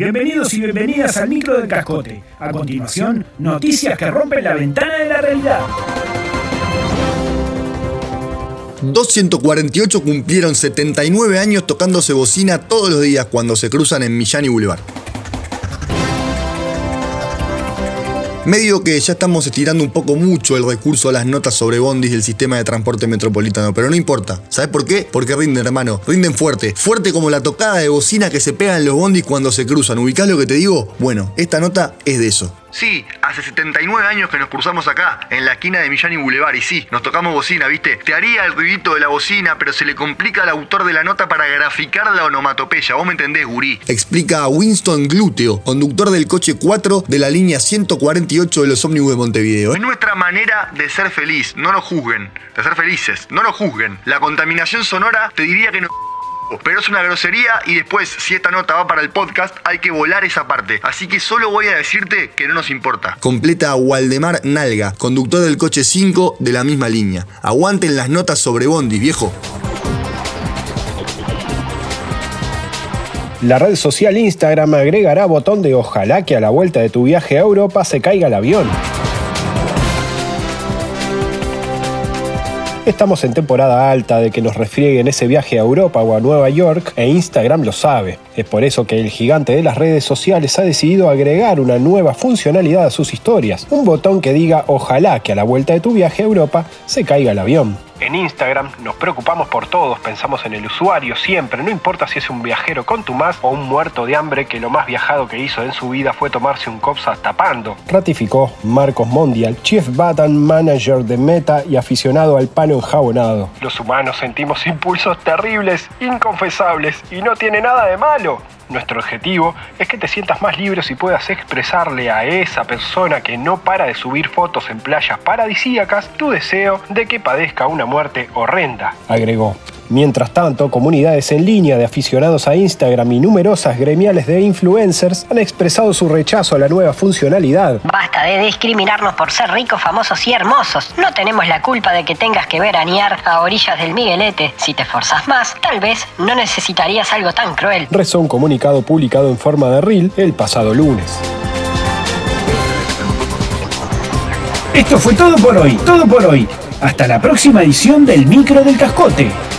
Bienvenidos y bienvenidas al micro del cascote. A continuación, noticias que rompen la ventana de la realidad. 248 cumplieron 79 años tocándose bocina todos los días cuando se cruzan en Millán y Boulevard. Medio que ya estamos estirando un poco mucho el recurso a las notas sobre bondis del sistema de transporte metropolitano, pero no importa. ¿Sabes por qué? Porque rinden, hermano. Rinden fuerte. Fuerte como la tocada de bocina que se pegan los bondis cuando se cruzan. ¿Ubicás lo que te digo? Bueno, esta nota es de eso. Sí, hace 79 años que nos cruzamos acá, en la esquina de Millán y Boulevard, y sí, nos tocamos bocina, ¿viste? Te haría el ruidito de la bocina, pero se le complica al autor de la nota para graficar la onomatopeya, vos me entendés, gurí. Explica a Winston Glúteo, conductor del coche 4 de la línea 148 de los ómnibus de Montevideo. Es nuestra manera de ser feliz, no nos juzguen, de ser felices, no nos juzguen. La contaminación sonora te diría que no pero es una grosería y después, si esta nota va para el podcast, hay que volar esa parte. Así que solo voy a decirte que no nos importa. Completa Waldemar Nalga, conductor del coche 5 de la misma línea. Aguanten las notas sobre Bondi, viejo. La red social Instagram agregará botón de ojalá que a la vuelta de tu viaje a Europa se caiga el avión. Estamos en temporada alta de que nos refrieguen ese viaje a Europa o a Nueva York e Instagram lo sabe. Es por eso que el gigante de las redes sociales ha decidido agregar una nueva funcionalidad a sus historias, un botón que diga ojalá que a la vuelta de tu viaje a Europa se caiga el avión. En Instagram nos preocupamos por todos, pensamos en el usuario siempre, no importa si es un viajero con más o un muerto de hambre que lo más viajado que hizo en su vida fue tomarse un copsa tapando. Ratificó Marcos Mondial, Chief Button Manager de Meta y aficionado al palo enjabonado. Los humanos sentimos impulsos terribles, inconfesables y no tiene nada de malo. Nuestro objetivo es que te sientas más libre y puedas expresarle a esa persona que no para de subir fotos en playas paradisíacas tu deseo de que padezca una muerte horrenda, agregó. Mientras tanto, comunidades en línea de aficionados a Instagram y numerosas gremiales de influencers han expresado su rechazo a la nueva funcionalidad. Basta de discriminarnos por ser ricos, famosos y hermosos. No tenemos la culpa de que tengas que veranear a orillas del Miguelete. Si te esforzas más, tal vez no necesitarías algo tan cruel. Rezó un comunicado publicado en forma de reel el pasado lunes. Esto fue todo por hoy, todo por hoy. Hasta la próxima edición del Micro del Cascote.